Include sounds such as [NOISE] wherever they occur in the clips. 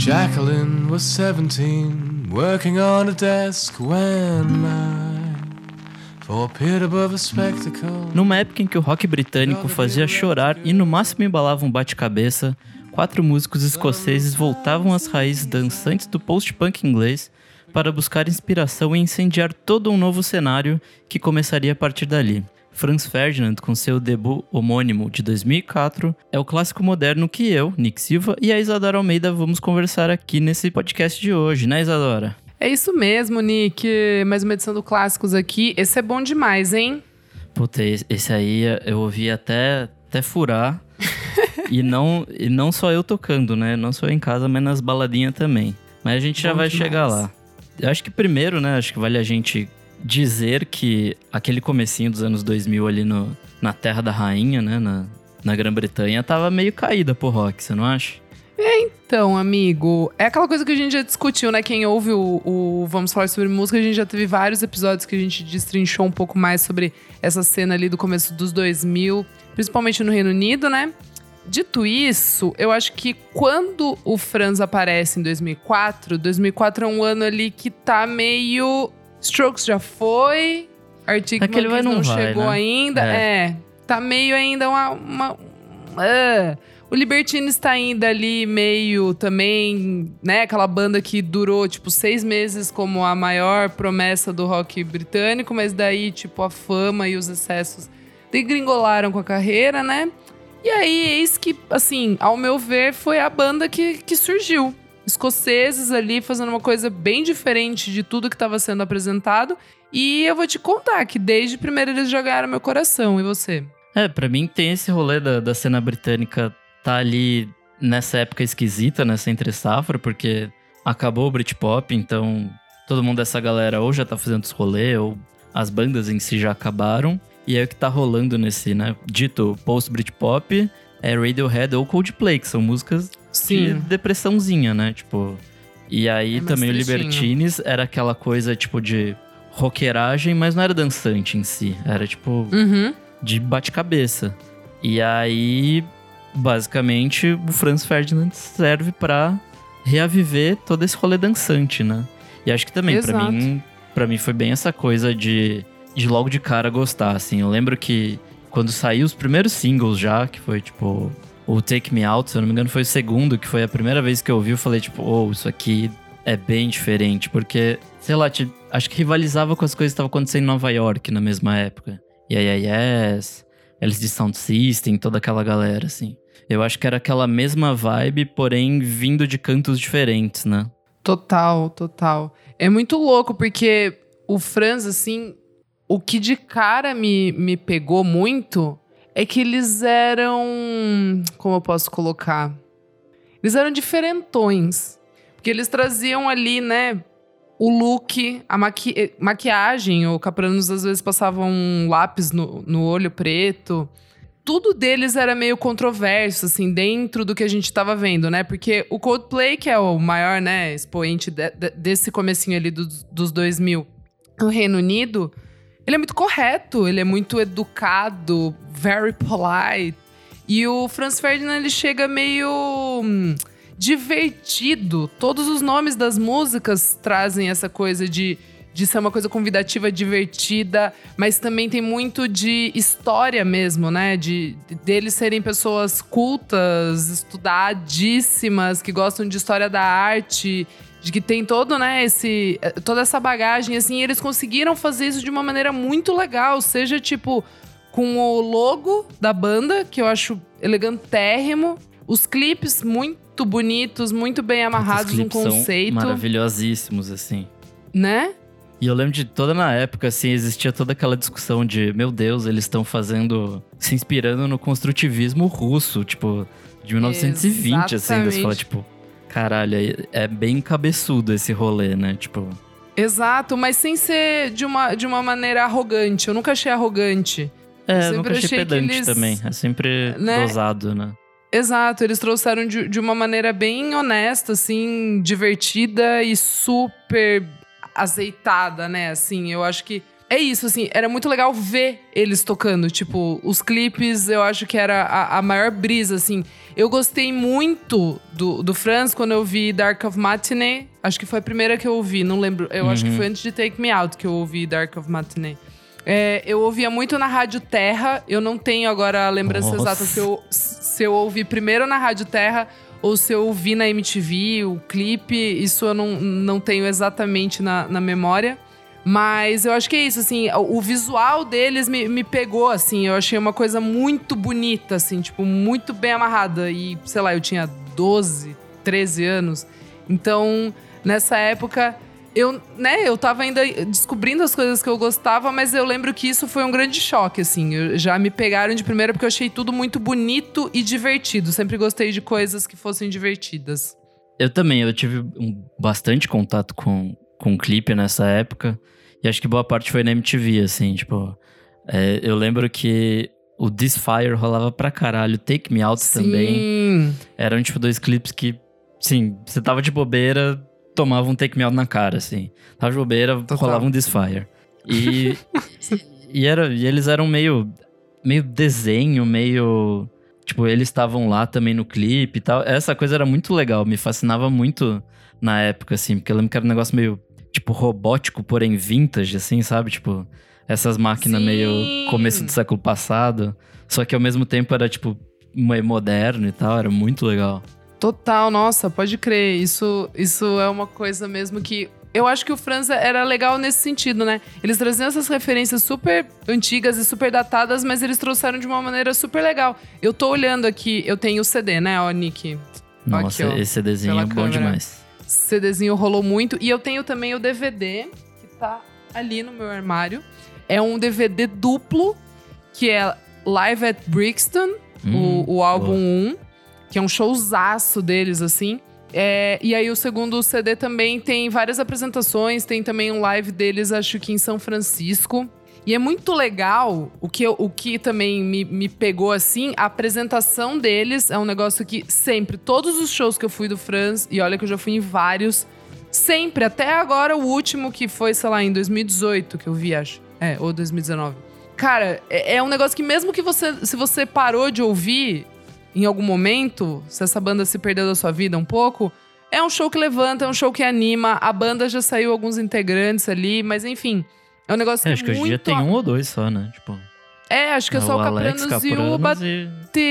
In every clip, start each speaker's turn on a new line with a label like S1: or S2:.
S1: Jacqueline was 17, working on a desk when I, for a pit above a spectacle.
S2: Numa época em que o rock britânico fazia chorar e no máximo embalava um bate-cabeça, quatro músicos escoceses voltavam às raízes dançantes do post-punk inglês para buscar inspiração e incendiar todo um novo cenário que começaria a partir dali. Franz Ferdinand, com seu debut homônimo de 2004, é o clássico moderno que eu, Nick Silva e a Isadora Almeida vamos conversar aqui nesse podcast de hoje, né, Isadora?
S3: É isso mesmo, Nick. Mais uma edição do Clássicos aqui. Esse é bom demais, hein?
S2: Puta, esse aí eu ouvi até, até furar. [LAUGHS] e, não, e não só eu tocando, né? Não só em casa, mas nas baladinhas também. Mas a gente já vai demais. chegar lá. Eu acho que primeiro, né? Acho que vale a gente dizer que aquele comecinho dos anos 2000 ali no, na Terra da Rainha, né? Na, na Grã-Bretanha, tava meio caída pro rock, você não acha?
S3: Então, amigo, é aquela coisa que a gente já discutiu, né? Quem ouve o, o, Vamos Falar sobre Música, a gente já teve vários episódios que a gente destrinchou um pouco mais sobre essa cena ali do começo dos 2000, principalmente no Reino Unido, né? Dito isso, eu acho que quando o Franz aparece em 2004, 2004 é um ano ali que tá meio Strokes já foi, Arctic Aquele Monkeys não, não vai, chegou né? ainda. É. é. tá meio ainda uma... uma uh. O Libertines está ainda ali meio também, né? Aquela banda que durou, tipo, seis meses como a maior promessa do rock britânico, mas daí, tipo, a fama e os excessos degringolaram com a carreira, né? E aí, eis que, assim, ao meu ver, foi a banda que, que surgiu escoceses ali fazendo uma coisa bem diferente de tudo que estava sendo apresentado. E eu vou te contar que desde primeiro eles já ganharam meu coração. E você?
S2: É, para mim tem esse rolê da, da cena britânica tá ali nessa época esquisita, nessa entre safra, porque acabou o Britpop, então todo mundo dessa galera ou já tá fazendo os rolês, ou as bandas em si já acabaram. E é o que tá rolando nesse, né, dito post-Britpop, é Radiohead ou Coldplay, que são músicas Sim. de depressãozinha, né? Tipo. E aí é também o Libertines era aquela coisa, tipo, de rockeragem, mas não era dançante em si. Era, tipo, uhum. de bate-cabeça. E aí, basicamente, o Franz Ferdinand serve para reaviver todo esse rolê dançante, né? E acho que também, para mim, para mim foi bem essa coisa de, de logo de cara gostar, assim. Eu lembro que quando saiu os primeiros singles já, que foi, tipo, o Take Me Out, se eu não me engano, foi o segundo, que foi a primeira vez que eu ouvi, eu falei, tipo, oh, isso aqui é bem diferente, porque, sei lá, acho que rivalizava com as coisas que estavam acontecendo em Nova York na mesma época. E aí, Yes, LSD Sound System, toda aquela galera, assim. Eu acho que era aquela mesma vibe, porém vindo de cantos diferentes, né?
S3: Total, total. É muito louco, porque o Franz, assim, o que de cara me, me pegou muito é que eles eram. Como eu posso colocar? Eles eram diferentões. Porque eles traziam ali, né? O look, a maqui eh, maquiagem. O Capranos às vezes passavam um lápis no, no olho preto. Tudo deles era meio controverso, assim, dentro do que a gente estava vendo, né? Porque o Coldplay, que é o maior, né, expoente de, de, desse comecinho ali do, dos 2000 no Reino Unido, ele é muito correto, ele é muito educado, very polite. E o Franz Ferdinand ele chega meio hum, divertido. Todos os nomes das músicas trazem essa coisa de de ser uma coisa convidativa, divertida, mas também tem muito de história mesmo, né? De, de deles serem pessoas cultas, estudadíssimas, que gostam de história da arte de que tem todo, né, esse eh, toda essa bagagem assim, eles conseguiram fazer isso de uma maneira muito legal, seja tipo com o logo da banda, que eu acho elegantérrimo, os clipes muito bonitos, muito bem amarrados, um conceito
S2: maravilhosíssimos assim.
S3: Né?
S2: E eu lembro de toda na época, assim, existia toda aquela discussão de, meu Deus, eles estão fazendo. se inspirando no construtivismo russo, tipo, de 1920, Exatamente. assim. Você fala, tipo, Caralho, é bem cabeçudo esse rolê, né? Tipo.
S3: Exato, mas sem ser de uma, de uma maneira arrogante. Eu nunca achei arrogante.
S2: É, eu nunca achei, achei pedante eles, também. É sempre né? dosado, né?
S3: Exato, eles trouxeram de, de uma maneira bem honesta, assim, divertida e super azeitada, né? Assim, eu acho que é isso, assim, era muito legal ver eles tocando. Tipo, os clipes, eu acho que era a, a maior brisa, assim. Eu gostei muito do, do Franz quando eu vi Dark of Matinee. Acho que foi a primeira que eu ouvi, não lembro. Eu acho que
S2: Uhum.
S3: foi antes de Take Me Out que eu ouvi Dark of Matinee. É, eu ouvia muito na Rádio Terra. Eu não tenho agora a lembrança
S2: Nossa.
S3: exata se eu, se eu ouvi primeiro na Rádio Terra ou se eu ouvi na MTV, o clipe. Isso eu não, não tenho exatamente na, na memória. Mas eu acho que é isso, assim, o visual deles me, me pegou, assim, eu achei uma coisa muito bonita, assim, tipo, muito bem amarrada. E, sei lá, eu tinha 12, 13 anos. Então, nessa época, eu, né, eu tava ainda descobrindo as coisas que eu gostava, mas eu lembro que isso foi um grande choque, assim. Eu- já me pegaram de primeira porque eu achei tudo muito bonito e divertido. Sempre gostei de coisas que fossem divertidas.
S2: Eu também, eu tive um- bastante contato com, com clipe nessa época. E acho que boa parte foi na MTV, assim, tipo. é, eu lembro que o This Fire rolava pra caralho. Take Me Out também.
S3: Sim.
S2: Eram, tipo, dois clipes que, sim, você tava de bobeira, tomava um Take Me Out na cara, assim. Tava de bobeira,
S3: Total.
S2: rolava um This Fire. E, [LAUGHS] e, era, e eles eram meio, meio desenho, meio... Tipo, eles estavam lá também no clipe e tal. Essa coisa era muito legal, me fascinava muito na época, assim. Porque eu lembro que era um negócio meio, tipo, robótico, porém vintage, assim, sabe? Tipo, essas máquinas
S3: Sim.
S2: meio começo do século passado. Só que ao mesmo tempo era, tipo, meio moderno e tal. Era muito legal.
S3: Total, nossa, pode crer. Isso, isso é uma coisa mesmo que. Eu acho que o Franz era legal nesse sentido, né? Eles traziam essas referências super antigas e super datadas, mas eles trouxeram de uma maneira super legal. Eu tô olhando aqui, eu tenho o CD, né, ó, Nick?
S2: Nossa,
S3: Aqui, ó,
S2: esse CDzinho é bom
S3: câmera.
S2: demais.
S3: CDzinho rolou muito. E eu tenho também o DVD, que tá ali no meu armário. É um DVD duplo, que é Live at Brixton,
S2: Hum,
S3: o, o álbum 1, que é um showzaço deles, assim. É, e aí o segundo CD também tem várias apresentações, tem também um live deles, acho que em São Francisco. E é muito legal, o que, o que também me, me pegou assim, a apresentação deles é um negócio que sempre, todos os shows que eu fui do Franz, e olha que eu já fui em vários, sempre, até agora o último que foi, sei lá, em 2018 que eu vi, acho. É, ou 2019. Cara, é, é um negócio que mesmo que você, se você parou de ouvir em algum momento, se essa banda se perdeu da sua vida um pouco, é um show que levanta, é um show que anima. A banda já saiu alguns integrantes ali, mas enfim, é um negócio
S2: É,
S3: que
S2: acho
S3: é
S2: que hoje em dia tem um ou dois só, né? Tipo,
S3: É, acho que é só o
S2: Alex
S3: Capranos e o
S2: Capranos e...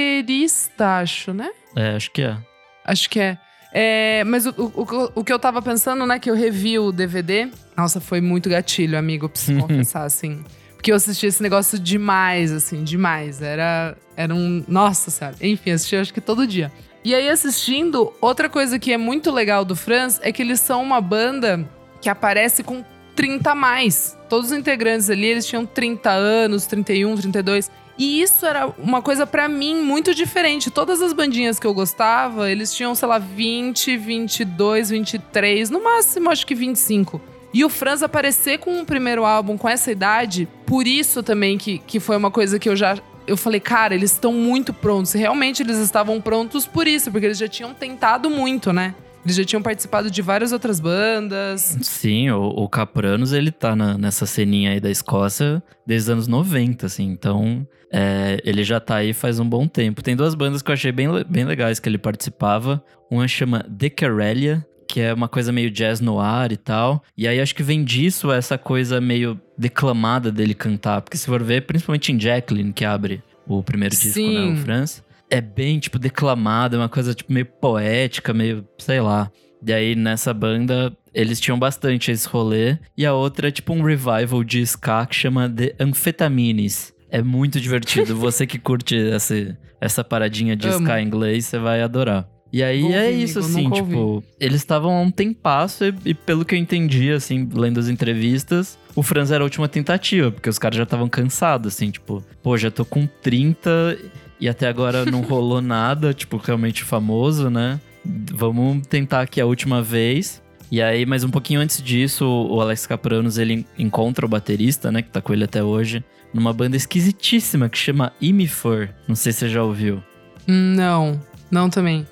S3: baterista, acho, né?
S2: É, acho que é.
S3: Acho que é. É, mas o, o, o- que eu tava pensando, né, que eu revi o DVD. Nossa, foi muito gatilho, amigo, preciso [LAUGHS] confessar, assim. Porque eu assisti esse negócio demais, assim, demais. Era, era um. Nossa senhora. Enfim, assisti acho que todo dia. E aí, assistindo, outra coisa que é muito legal do Franz é que eles são uma banda que aparece com 30 a mais. Todos os integrantes ali, eles tinham 30 anos, 31, 32. E isso era uma coisa pra mim muito diferente. Todas as bandinhas que eu gostava, eles tinham, sei lá, 20, 22, 23, no máximo acho que 25. E o Franz aparecer com o primeiro álbum com essa idade, por isso também que, que foi uma coisa que eu já. Eu falei, cara, eles estão muito prontos. Realmente eles estavam prontos por isso, porque eles já tinham tentado muito, né? Eles já tinham participado de várias outras bandas.
S2: Sim, o, o Capranos, ele tá na- nessa ceninha aí da Escócia desde os anos 90, assim. Então, é, ele já tá aí faz um bom tempo. Tem duas bandas que eu achei bem, bem legais que ele participava. Uma chama The Carellia, que é uma coisa meio jazz no ar e tal. E aí acho que vem disso essa coisa meio declamada dele cantar. Porque se for ver, principalmente em Jacqueline, que abre o primeiro disco, né? O Franz. É bem, tipo, declamado, é uma coisa, tipo, meio poética, meio, sei lá. E aí, nessa banda, eles tinham bastante esse rolê. E a outra é tipo um revival de ska que chama The Amphetamines. É muito divertido. [LAUGHS] Você que curte essa, essa paradinha de
S3: Amo.
S2: ska em inglês, você vai adorar. E aí é isso, assim, tipo, eles estavam há um tempasso e, e pelo que eu entendi, assim, lendo as entrevistas, o Franz era a última tentativa, porque os caras já estavam cansados, assim, tipo, pô, já tô com 30 e até agora não [LAUGHS] rolou nada, tipo, realmente famoso, né? Vamos tentar aqui a última vez. E aí, mas um pouquinho antes disso, o Alex Capranos, ele encontra o baterista, né, que tá com ele até hoje, numa banda esquisitíssima que chama Imifor. Não sei se você já ouviu.
S3: Não, não também.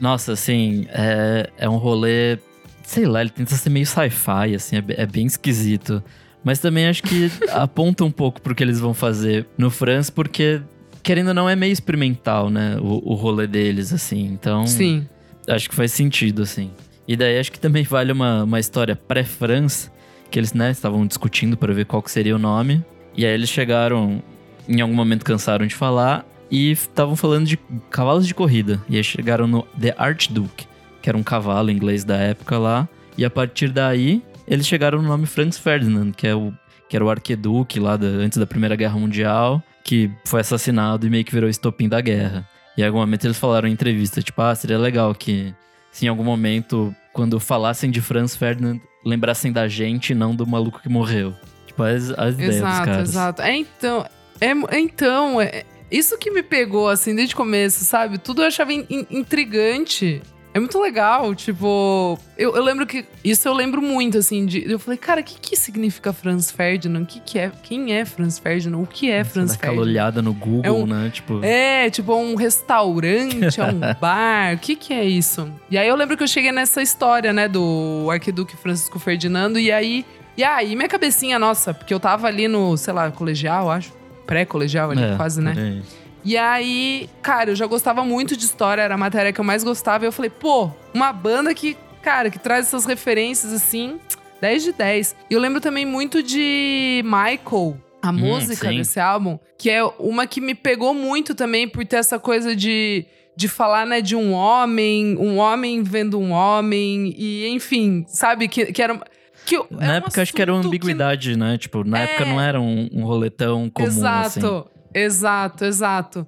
S2: Nossa, assim, é, é um rolê. Sei lá, ele tenta ser meio sci-fi, assim, é, é bem esquisito. Mas também acho que [LAUGHS] aponta um pouco pro que eles vão fazer no France, porque, querendo ou não, é meio experimental, né? O, o rolê deles, assim. Então.
S3: Sim.
S2: Acho que faz sentido, assim. E daí acho que também vale uma, uma história pré-France, que eles, né, estavam discutindo para ver qual que seria o nome. E aí eles chegaram, em algum momento cansaram de falar e estavam falando de cavalos de corrida. E aí chegaram no The Archduke, que era um cavalo inglês da época lá. E a partir daí, eles chegaram no nome Franz Ferdinand, que, é o, que era o arqueduque lá da, antes da Primeira Guerra Mundial, que foi assassinado e meio que virou estopim da guerra. E em algum momento eles falaram em entrevista, tipo, ah, seria legal que se em algum momento, quando falassem de Franz Ferdinand, lembrassem da gente, não do maluco que morreu. Tipo, as, as ideias dos
S3: Exato,
S2: caras.
S3: exato. É então, é, então, é, isso que me pegou, assim, desde o começo, sabe? Tudo eu achava in- in- intrigante. É muito legal, tipo... Eu, eu lembro que... Isso eu lembro muito, assim, de... Eu falei, cara, o que que significa Franz Ferdinand? O que que é? Quem é Franz Ferdinand? O que é
S2: Você
S3: Franz
S2: dá aquela
S3: Ferdinand?
S2: olhada no Google,
S3: É um-
S2: né? Tipo,
S3: É, tipo, um restaurante, é um [LAUGHS] bar, o que que é isso? E aí eu lembro que eu cheguei nessa história, né, do Arquiduque Francisco Ferdinando, e aí... E aí minha cabecinha, nossa, porque eu tava ali no, sei lá, colegial, acho. Pré-colegial ali,
S2: é,
S3: quase, né? E aí, cara, eu já gostava muito de história, era a matéria que eu mais gostava. E eu falei, pô, uma banda que, cara, que traz essas referências assim, 10 de 10. E eu lembro também muito de Michael, a
S2: Hum,
S3: música
S2: sim.
S3: desse álbum, que é uma que me pegou muito também por ter essa coisa de. De falar, né, de um homem, um homem vendo um homem, e enfim, sabe? Que, que era. Que é
S2: Na
S3: um
S2: época acho que era uma ambiguidade, né? Tipo, na
S3: É.
S2: época não era um, um rolê tão comum
S3: exato,
S2: assim.
S3: exato, exato.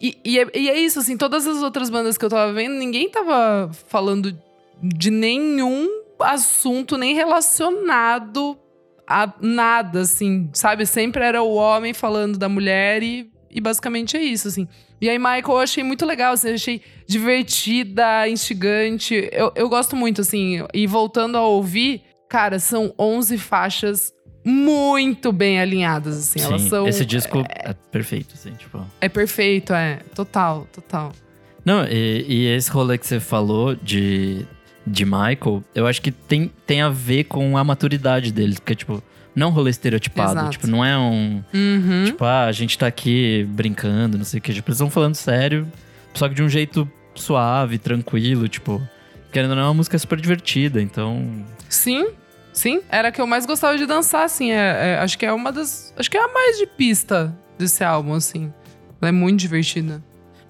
S3: E, e, é, e é isso, assim, todas as outras bandas que eu tava vendo, ninguém tava falando de nenhum assunto nem relacionado a nada, assim, sabe? Sempre era o homem falando da mulher e, e basicamente é isso, assim. E aí, Michael, eu achei muito legal, assim, eu achei divertida, instigante. Eu, eu gosto muito, assim. E voltando a ouvir, cara, são 11 faixas muito bem alinhadas, assim. Elas
S2: Sim,
S3: são.
S2: esse disco é, perfeito, assim, tipo...
S3: É perfeito, é. Total, total.
S2: Não, e, e esse rolê que você falou de, de Michael, eu acho que tem, tem a ver com a maturidade deles. Porque, tipo, não é um rolê estereotipado.
S3: Exato.
S2: Tipo, não é um...
S3: Uhum.
S2: Tipo, ah, a gente tá aqui brincando, não sei o que. Tipo, eles estão falando sério, só que de um jeito suave, tranquilo, tipo... Querendo ou não, é uma música super divertida, então...
S3: Sim, sim. Era a que eu mais gostava de dançar, assim. É, é- acho que é uma das. Acho que é a mais de pista desse álbum, assim. Ela é muito divertida.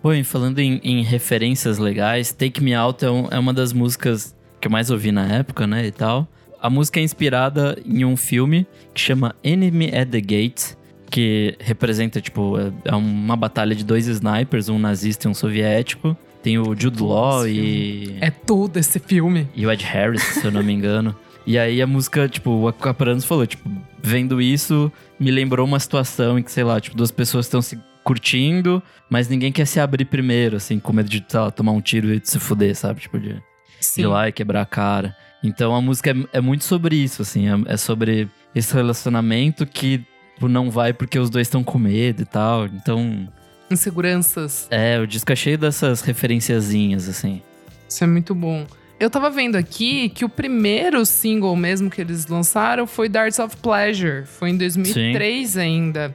S2: Bom, e falando em, em referências legais, Take Me Out é, um- é uma das músicas que eu mais ouvi na época, né, e tal. A música é inspirada em um filme que chama Enemy at the Gates, que representa, tipo, é- é uma batalha de dois snipers, um nazista e um soviético. Tem o Jude Law e,
S3: É tudo esse filme.
S2: e o Ed Harris, se eu não me engano. [LAUGHS] E aí a música, tipo, o Acaparanos falou, tipo, vendo isso, me lembrou uma situação em que, sei lá, tipo, duas pessoas estão se curtindo, mas ninguém quer se abrir primeiro, assim, com medo de, sei lá, tomar um tiro e de se fuder, sabe? Tipo, de, de ir lá e quebrar a cara. Então a música é, é muito sobre isso, assim, é, é sobre esse relacionamento que tipo, não vai porque os dois estão com medo e tal. Então,
S3: Inseguranças.
S2: é, o disco é cheio dessas referenciazinhas, assim.
S3: Isso é muito bom. Eu tava vendo aqui que o primeiro single mesmo que eles lançaram foi Darts of Pleasure. Foi em 2003 ainda.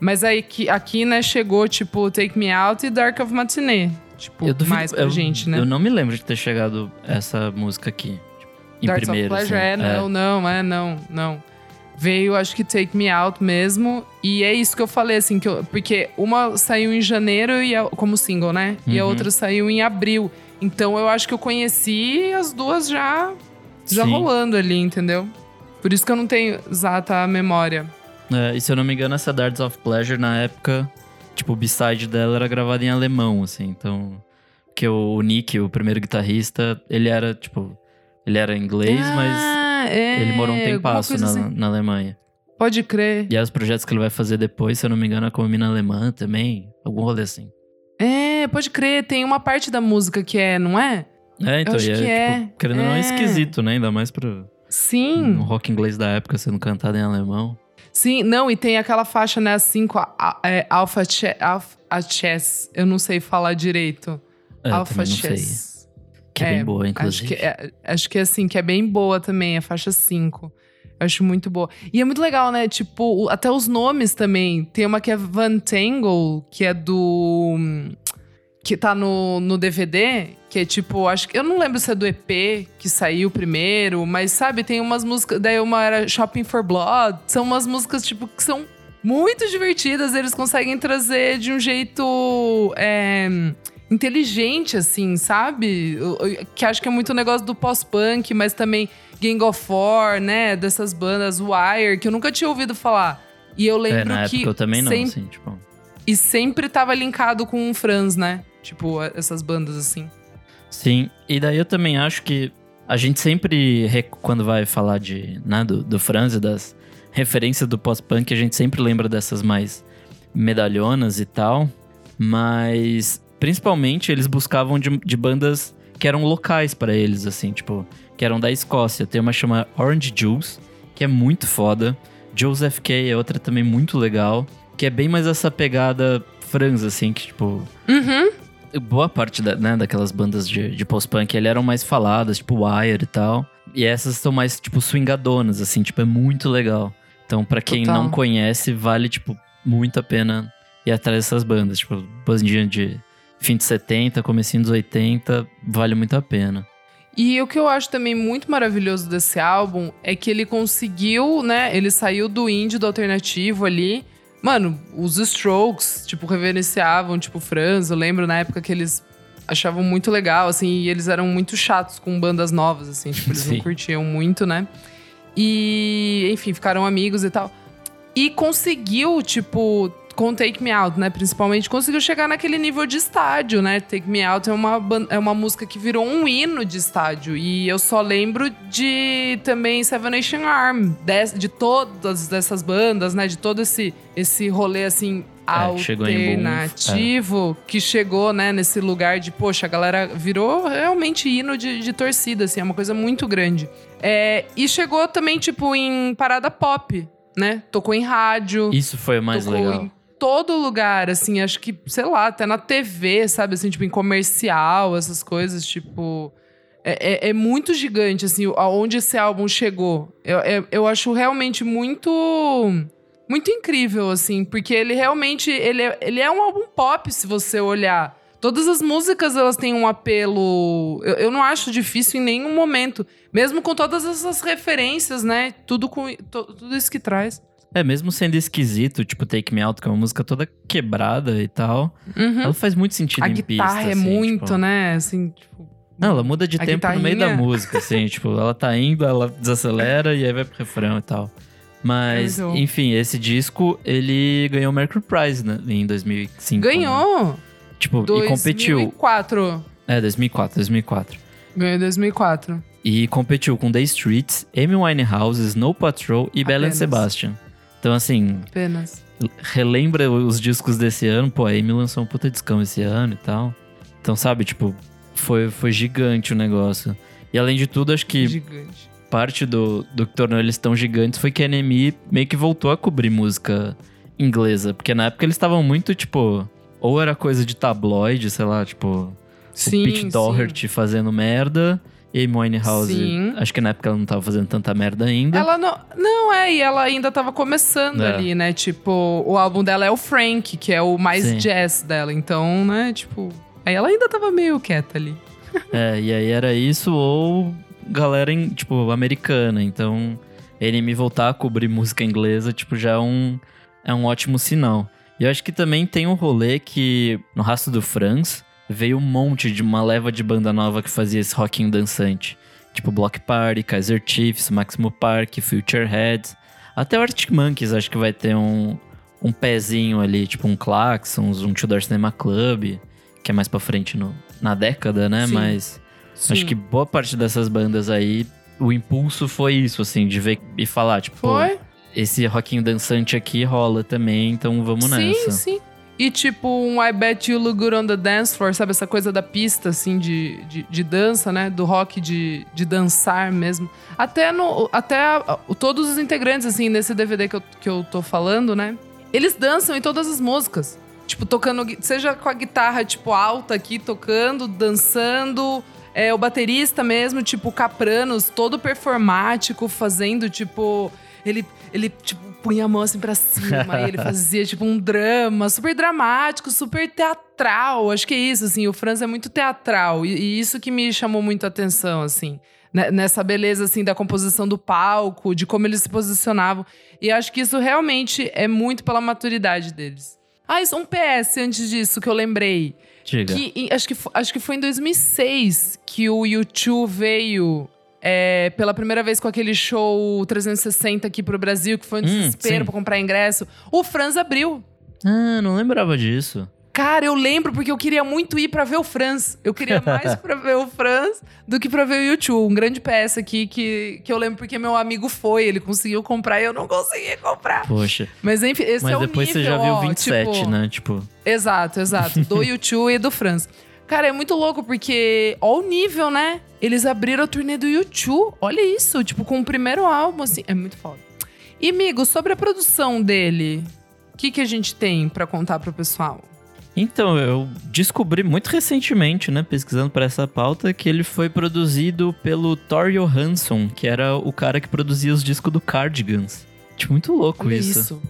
S3: Mas aí que, aqui, né, chegou, tipo, Take Me Out e Dark of Matinee. Tipo,
S2: Eu duvido,
S3: mais pra
S2: eu,
S3: gente, né?
S2: Eu não me lembro de ter chegado essa música aqui. tipo, em
S3: Darts
S2: primeiro,
S3: of Pleasure,
S2: assim.
S3: é, não, não, é, não, não. Veio, acho que Take Me Out mesmo. E é isso que eu falei, assim, que eu- porque uma saiu em janeiro e a- como single, né? E a
S2: Uhum.
S3: outra saiu em abril. Então eu acho que eu conheci as duas já, já
S2: Sim.
S3: rolando ali, entendeu? Por isso que eu não tenho exata memória.
S2: É, e se eu não me engano, essa Darts of Pleasure, na época, tipo, o B-side dela era gravado em alemão, assim. Então, que o, Nick, o primeiro guitarrista, ele era, tipo... Ele era inglês, mas
S3: Ah, é,
S2: ele morou um tempasso na,
S3: assim.
S2: na Alemanha.
S3: Pode crer.
S2: E aí os projetos que ele vai fazer depois, se eu não me engano, é com a mina alemã também. Algum rolê assim.
S3: É, pode crer. Tem uma parte da música que é, não é?
S2: É, então,
S3: acho
S2: e é,
S3: que
S2: tipo,
S3: é.
S2: querendo ou não, é
S3: É.
S2: esquisito, né? Ainda mais pro
S3: Sim.
S2: no rock inglês da época sendo cantado em alemão.
S3: Sim, não, e tem aquela faixa, né, assim, com a, a- é, Alpha, che, Alpha Chess. Eu não sei falar direito.
S2: É,
S3: Alpha. Chess.
S2: Que é, bem boa, inclusive.
S3: Acho que, é, acho que é assim, que é bem boa também, a faixa 5. Eu acho muito boa. E é muito legal, né? Tipo, até os nomes também. Tem uma que é Van Tangle, que é do. Que tá no, no DVD, que é tipo, acho que. Eu não lembro se é do EP que saiu primeiro, mas sabe, tem umas músicas. Daí uma era Shopping for Blood. São umas músicas, tipo, que são muito divertidas. Eles conseguem trazer de um jeito. é, inteligente, assim, sabe? Que acho que é muito o negócio do pós-punk, mas também Gang of Four, né? Dessas bandas, Wire, que eu nunca tinha ouvido falar. E eu lembro
S2: É, na
S3: que.
S2: época eu também não, assim, tipo.
S3: E sempre tava linkado com o Franz, né? Tipo, essas bandas assim.
S2: Sim, e daí eu também acho que a gente sempre, re- quando vai falar de, né, do, do Franz e das referências do pós-punk, a gente sempre lembra dessas mais medalhonas e tal, mas principalmente eles buscavam de, de bandas que eram locais pra eles, assim, tipo, que eram da Escócia. Tem uma chama Orange Juice, que é muito foda. Joseph K é outra também muito legal, que é bem mais essa pegada Franz, assim, que tipo,
S3: Uhum.
S2: Boa parte da, né, daquelas bandas de, de post-punk ele eram mais faladas, tipo Wire e tal. E essas são mais, tipo, swingadonas, assim, tipo, é muito legal. Então, pra quem
S3: Total.
S2: não conhece, vale, tipo, muito a pena ir atrás dessas bandas. Tipo, bandinha de fim de 70, comecinho dos 80, vale muito a pena.
S3: E o que eu acho também muito maravilhoso desse álbum é que ele conseguiu, né? Ele saiu do indie, do alternativo ali. Mano, os Strokes, tipo, reverenciavam, tipo, Franz. Eu lembro na época que eles achavam muito legal, assim, e eles eram muito chatos com bandas novas, assim, tipo, eles
S2: Sim.
S3: não curtiam muito, né? E, enfim, ficaram amigos e tal. E conseguiu, tipo, com Take Me Out, né? Principalmente, conseguiu chegar naquele nível de estádio, né? Take Me Out é uma, é uma música que virou um hino de estádio. E eu só lembro de também Seven Nation Arm, de, de todas dessas bandas, né? De todo esse, esse rolê, assim,
S2: É, em boom,
S3: alternativo, que chegou, né, nesse lugar de, poxa, a galera virou realmente hino de, de torcida, assim, é uma coisa muito grande. É, e chegou também, tipo, em parada pop, né? Tocou em rádio.
S2: Isso foi o mais legal.
S3: em todo lugar, assim, acho que, sei lá, até na TV, sabe, assim, tipo, em comercial, essas coisas, tipo. É, é- é muito gigante, assim, aonde esse álbum chegou. Eu, eu, eu acho realmente muito. Muito incrível, assim, porque ele realmente. Ele é, ele é um álbum pop, se você olhar. Todas as músicas, elas têm um apelo. Eu, eu não acho difícil em nenhum momento. Mesmo com todas essas referências, né? Tudo, com, tudo isso que traz.
S2: É, mesmo sendo esquisito, tipo Take Me Out, que é uma música toda quebrada e tal,
S3: Uhum.
S2: ela faz muito sentido
S3: A
S2: em
S3: guitarra
S2: pista,
S3: é
S2: assim,
S3: muito,
S2: tipo-
S3: né? Assim, tipo.
S2: Não, ela muda de
S3: A
S2: tempo no meio da [LAUGHS] música, assim, tipo, ela tá indo, ela desacelera e aí vai pro refrão e tal. Mas,
S3: É
S2: enfim, esse disco, ele ganhou o Mercury Prize né, em 2005. né?
S3: Ganhou!
S2: Tipo, e competiu.
S3: 2004.
S2: É, 2004, 2004.
S3: Ganhou em 2004.
S2: E competiu com The Streets, Amy Winehouse, Snow Patrol e
S3: Apenas.
S2: Sebastian. Então, assim, relembra os discos desse ano. Pô, a Amy lançou um puta discão esse ano e tal. Então, sabe, tipo, foi, foi gigante o negócio. E além de tudo, acho que
S3: Gigante.
S2: parte do, do que tornou eles tão gigantes foi que a NME meio que voltou a cobrir música inglesa. Porque na época eles estavam muito, tipo... Ou era coisa de tabloide, sei lá, tipo...
S3: Sim,
S2: o Pete
S3: sim.
S2: Doherty fazendo merda. Amy Winehouse,
S3: Sim.
S2: acho que na época ela não tava fazendo tanta merda ainda.
S3: Ela não. Não, é, e ela ainda tava começando
S2: É.
S3: ali, né? Tipo, o álbum dela é o Frank, que é o mais
S2: Sim.
S3: jazz dela. Então, né, tipo. Aí ela ainda tava meio quieta ali. [LAUGHS]
S2: É, e aí era isso ou galera, em, tipo, americana. Então, ele me voltar a cobrir música inglesa, tipo, já é um, é um ótimo sinal. E eu acho que também tem um rolê que, no Rastro do Franz, veio um monte de uma leva de banda nova que fazia esse rockinho dançante. Tipo Block Party, Kaiser Chiefs, Maximo Park, Future Heads. Até o Arctic Monkeys acho que vai ter um, um pezinho ali, tipo um Klaxons, um Tudor Cinema Club, que é mais pra frente no, na década, né?
S3: Sim.
S2: Mas acho
S3: Sim.
S2: que boa parte dessas bandas aí, o impulso foi isso, assim, de ver e falar, tipo, pô,
S3: Foi?
S2: esse rockinho dançante aqui rola também, então vamos
S3: sim,
S2: nessa.
S3: sim. E tipo, um I Bet You Look Good on the Dance Floor, sabe? Essa coisa da pista, assim, de, de, de dança, né? Do rock de, de dançar mesmo. Até no. Até a- todos os integrantes, assim, nesse DVD que eu, que eu tô falando, né? Eles dançam em todas as músicas. Tipo, tocando. Seja com a guitarra, tipo, alta aqui, tocando, dançando. É, o baterista mesmo, tipo, Capranos, todo performático, fazendo, tipo. Ele, ele tipo, punha a mão assim pra cima, e ele fazia, tipo, um drama super dramático, super teatral. Acho que é isso, assim. O Franz é muito teatral. E, e isso que me chamou muito a atenção, assim. né, Nessa beleza, assim, da composição do palco, de como eles se posicionavam. E acho que isso realmente é muito pela maturidade deles. Ah, isso, um PS antes disso que eu lembrei.
S2: Diga.
S3: Que, acho, que, acho que foi em 2006 que o YouTube veio é, pela primeira vez com aquele show 360 aqui pro Brasil, que foi um
S2: Hum,
S3: desespero
S2: sim.
S3: pra comprar ingresso. O Franz abriu.
S2: Ah, não lembrava disso.
S3: Cara, eu lembro porque eu queria muito ir pra ver o Franz. Eu queria [LAUGHS] mais pra ver o Franz do que pra ver o YouTube. Um grande peça aqui que, que eu lembro porque meu amigo foi, ele conseguiu comprar e eu não consegui comprar.
S2: Poxa.
S3: Mas enfim, esse
S2: Mas
S3: é o
S2: depois
S3: nível,
S2: você já viu
S3: ó,
S2: 27,
S3: tipo,
S2: né? Tipo,
S3: Exato, exato. Do [LAUGHS] YouTube e do Franz. Cara, é muito louco porque, ó o nível, né? Eles abriram a turnê do YouTube. Olha isso, tipo, com o primeiro álbum, assim. É muito foda. E, amigo, sobre a produção dele, o que, que a gente tem pra contar pro pessoal?
S2: Então, eu descobri muito recentemente, né, pesquisando para essa pauta, que ele foi produzido pelo Thor Johansson, que era o cara que produzia os discos do Cardigans. Tipo, muito louco
S3: Olha
S2: isso.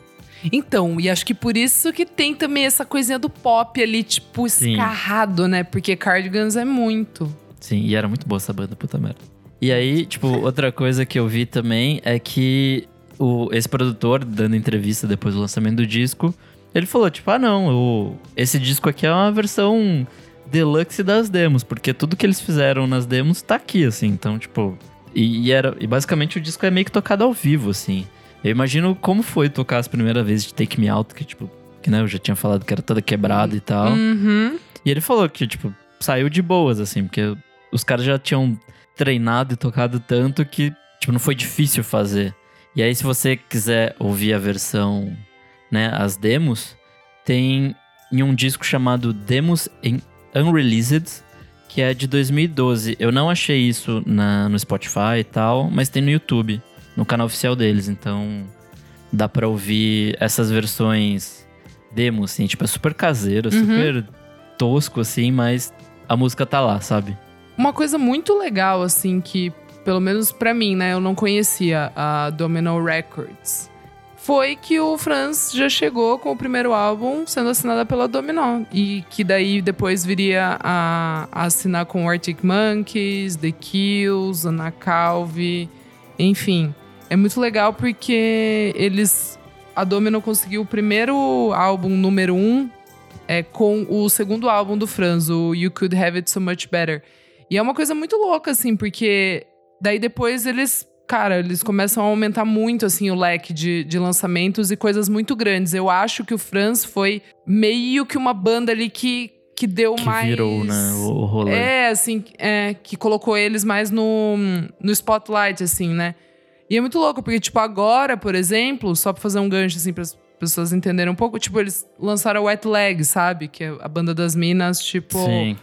S3: Então, e acho que por isso que tem também essa coisinha do pop ali, tipo,
S2: Sim.
S3: escarrado, né? Porque Cardigans é muito.
S2: Sim, e era muito boa essa banda, puta merda. E aí, tipo, outra coisa que eu vi também é que o, esse produtor, dando entrevista depois do lançamento do disco, ele falou, tipo, ah não, o, esse disco aqui é uma versão deluxe das demos, porque tudo que eles fizeram nas demos tá aqui, assim, então, tipo... E, e era, e basicamente o disco é meio que tocado ao vivo, assim. Eu imagino como foi tocar as primeiras vezes de Take Me Out, que, tipo, que né, eu já tinha falado que era toda quebrada e tal.
S3: Uhum.
S2: E ele falou que, tipo, saiu de boas, assim, porque os caras já tinham treinado e tocado tanto que, tipo, não foi difícil fazer. E aí, se você quiser ouvir a versão, né, as demos, tem em um disco chamado Demos em Unreleased, que é de 2012. Eu não achei isso na, no Spotify e tal, mas tem no YouTube, no canal oficial deles, então dá pra ouvir essas versões demos, assim, tipo, é super caseiro,
S3: Uhum.
S2: super tosco, assim, mas a música tá lá, sabe?
S3: Uma coisa muito legal, assim, que, pelo menos pra mim, né, eu não conhecia a Domino Records, foi que o Franz já chegou com o primeiro álbum sendo assinada pela Domino. E que daí depois viria a, a assinar com Arctic Monkeys, The Kills, Ana Calvi, enfim. É muito legal porque eles. A Domino conseguiu o primeiro álbum número um é, com o segundo álbum do Franz, o You Could Have It So Much Better. E é uma coisa muito louca, assim, porque daí depois eles, cara, eles começam a aumentar muito, assim, o leque de, de lançamentos e coisas muito grandes. Eu acho que o Franz foi meio que uma banda ali que, que deu
S2: Que
S3: mais.
S2: virou, né, o, rolê.
S3: É, assim, é, que colocou eles mais no, no spotlight, assim, né? E é muito louco, porque, tipo, agora, por exemplo, só pra fazer um gancho, assim, para pessoas entenderem um pouco, tipo, eles lançaram a Wet Leg, sabe? Que é a banda das minas, tipo
S2: Sim.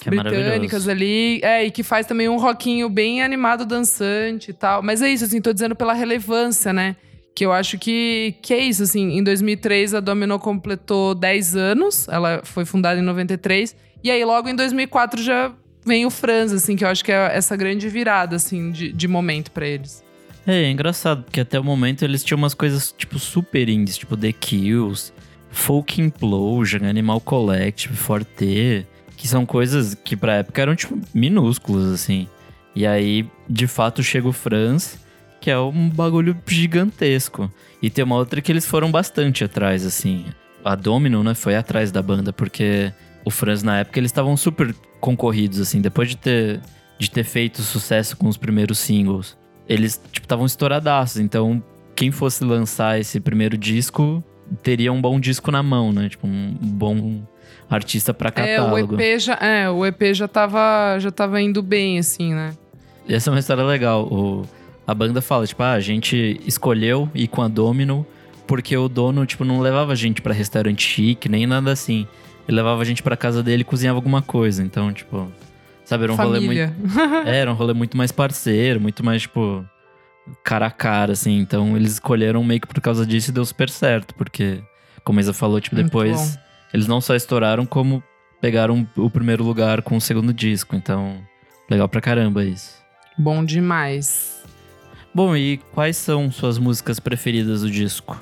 S2: Que é
S3: britânicas ali. É, e que faz também um rockinho bem animado, dançante e tal. Mas é isso, assim, tô dizendo pela relevância, né? Que eu acho que, que é isso, assim. Em 2003, a Domino completou 10 anos. Ela foi fundada em 93. E aí, logo em 2004, já vem o Franz, assim. Que eu acho que é essa grande virada, assim, de, de momento pra eles.
S2: É, é engraçado, porque até o momento eles tinham umas coisas, tipo, super indies, tipo The Kills, Folk Implosion, Animal Collective, Forte, que são coisas que pra época eram, tipo, minúsculas, assim. E aí, de fato, chega o Franz, que é um bagulho gigantesco. E tem uma outra que eles foram bastante atrás, assim. A Domino, né, foi atrás da banda, porque o Franz, na época, eles estavam super concorridos, assim. Depois de ter, de ter feito sucesso com os primeiros singles, eles, tipo, estavam estouradaços. Então, quem fosse lançar esse primeiro disco teria um bom disco na mão, né? Tipo, um bom artista pra
S3: É, o
S2: catálogo.
S3: EP já, é, o EP já tava, já tava indo bem, assim, né?
S2: E essa é uma história legal. O, a banda fala, tipo, ah, a gente escolheu ir com a Domino porque o dono, tipo, não levava a gente pra restaurante chique, nem nada assim. Ele levava a gente pra casa dele e cozinhava alguma coisa. Então, tipo, sabe, era um rolê muito.
S3: Família. [LAUGHS]
S2: É, era um rolê muito mais parceiro, muito mais, tipo, cara a cara, assim. Então eles escolheram meio que por causa disso e deu super certo, porque, como a Isa falou, tipo,
S3: Muito
S2: depois eles não só estouraram, como pegaram o primeiro lugar com o segundo disco. Então, Legal pra caramba isso.
S3: Bom demais.
S2: Bom, e quais são suas músicas preferidas do disco?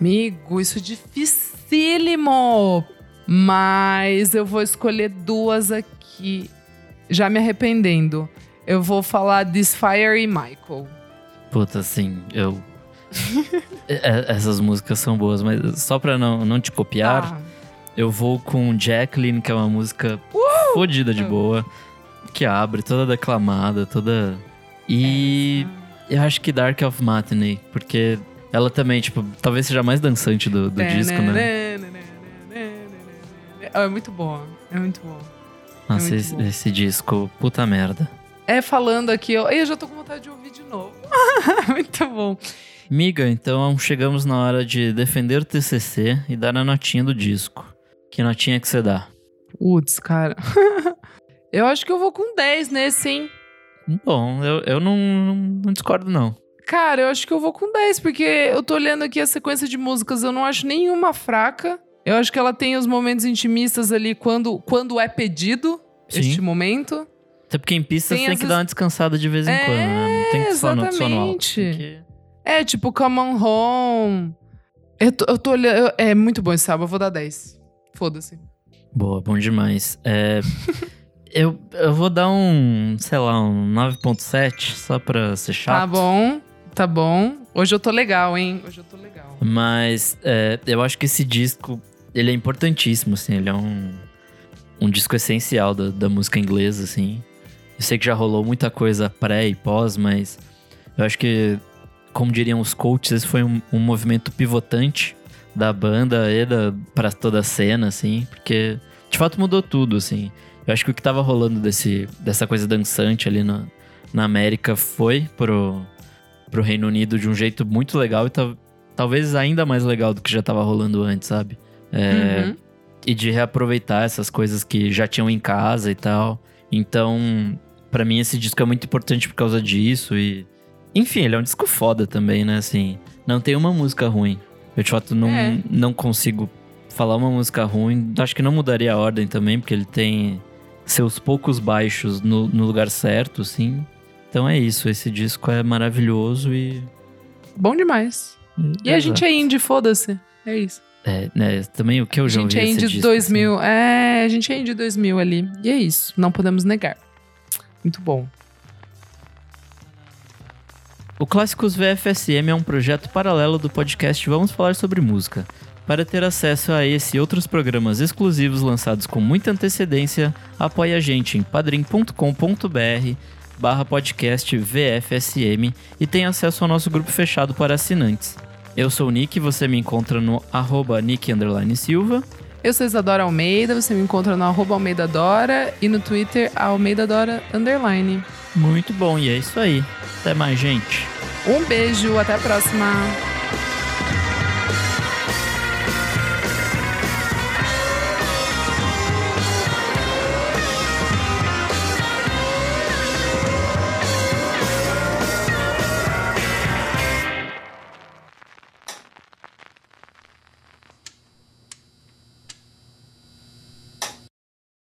S3: Amigo, isso é dificílimo. Mas eu vou escolher duas aqui. Já me arrependendo. Eu vou falar This Fire e Michael.
S2: Puta, assim, eu. [LAUGHS] É, essas músicas são boas, mas só pra não, não te copiar,
S3: Ah,
S2: eu vou com Jacqueline, que é uma música fodida de boa, que abre, toda declamada, toda. E eu acho que Dark of Matinee, porque ela também, tipo, talvez seja a mais dançante do, do disco, né?
S3: É muito boa. É muito boa.
S2: Nossa,
S3: muito
S2: esse, esse disco, puta merda.
S3: É falando aqui, eu, eu já tô com vontade de ouvir de novo. [LAUGHS] muito bom.
S2: Miga, então chegamos na hora de defender o TCC e dar a notinha do disco. Que notinha que você dá?
S3: Putz, cara. [LAUGHS] eu acho que eu vou com 10 nesse, hein?
S2: Bom, eu, eu não, não, não discordo, não.
S3: Cara, eu acho que eu vou com 10, porque eu tô olhando aqui a sequência de músicas, eu não acho nenhuma fraca. Eu acho que ela tem os momentos intimistas ali quando, quando é pedido
S2: Sim.
S3: este momento.
S2: Até porque em pista
S3: Tem
S2: você tem que
S3: vezes-
S2: dar uma descansada de vez em
S3: É,
S2: quando, né? Não tem que só no, só no alto. que-
S3: É, tipo, Come On Home. Eu tô, eu tô olhando. eu- é muito bom esse álbum, eu vou dar 10. Foda-se.
S2: Boa, bom demais. É, [LAUGHS] eu, eu vou dar um, sei lá, um 9.7, só pra ser chato.
S3: Tá bom, tá bom. Hoje eu tô legal, hein? Hoje eu tô legal.
S2: Mas é, eu acho que esse disco, ele é importantíssimo, assim. Ele é um, um disco essencial da, da música inglesa, assim. Eu sei que já rolou muita coisa pré e pós, mas eu acho que, como diriam os coaches, esse foi um, um movimento pivotante da banda e da, pra toda a cena, assim. Porque, de fato, mudou tudo, assim. Eu acho que o que tava rolando desse, dessa coisa dançante ali na, na América foi pro, pro Reino Unido de um jeito muito legal e tal, talvez ainda mais legal do que já tava rolando antes, sabe? É,
S3: Uhum.
S2: E de reaproveitar essas coisas que já tinham em casa e tal. Então, pra mim esse disco é muito importante por causa disso e enfim, ele é um disco foda também, né, assim. Não tem uma música ruim. Eu de fato não,
S3: É.
S2: não consigo falar uma música ruim. Acho que não mudaria a ordem também, porque ele tem seus poucos baixos no, no lugar certo, assim. Então é isso, esse disco é maravilhoso e.
S3: Bom demais. E a gente é indie, foda-se. É isso.
S2: É, né, também o que eu
S3: A
S2: já
S3: gente
S2: ouvi
S3: é
S2: esse
S3: indie
S2: disco,
S3: 2000. É, a gente é indie 2000 ali. E é isso. Não podemos negar. Muito bom.
S2: O Clássicos VFSM é um projeto paralelo do podcast Vamos Falar Sobre Música. Para ter acesso a esse e outros programas exclusivos lançados com muita antecedência, apoie a gente em padrim.com.br barra podcast VFSM e tenha acesso ao nosso grupo fechado para assinantes. Eu sou o Nick, você me encontra no arroba Nick underline Silva.
S3: Eu sou Isadora Almeida, você me encontra no arroba Almeida Dora e no Twitter Almeida Dora Underline.
S2: Muito bom, e é isso aí. Até mais, gente.
S3: Um beijo, até a próxima.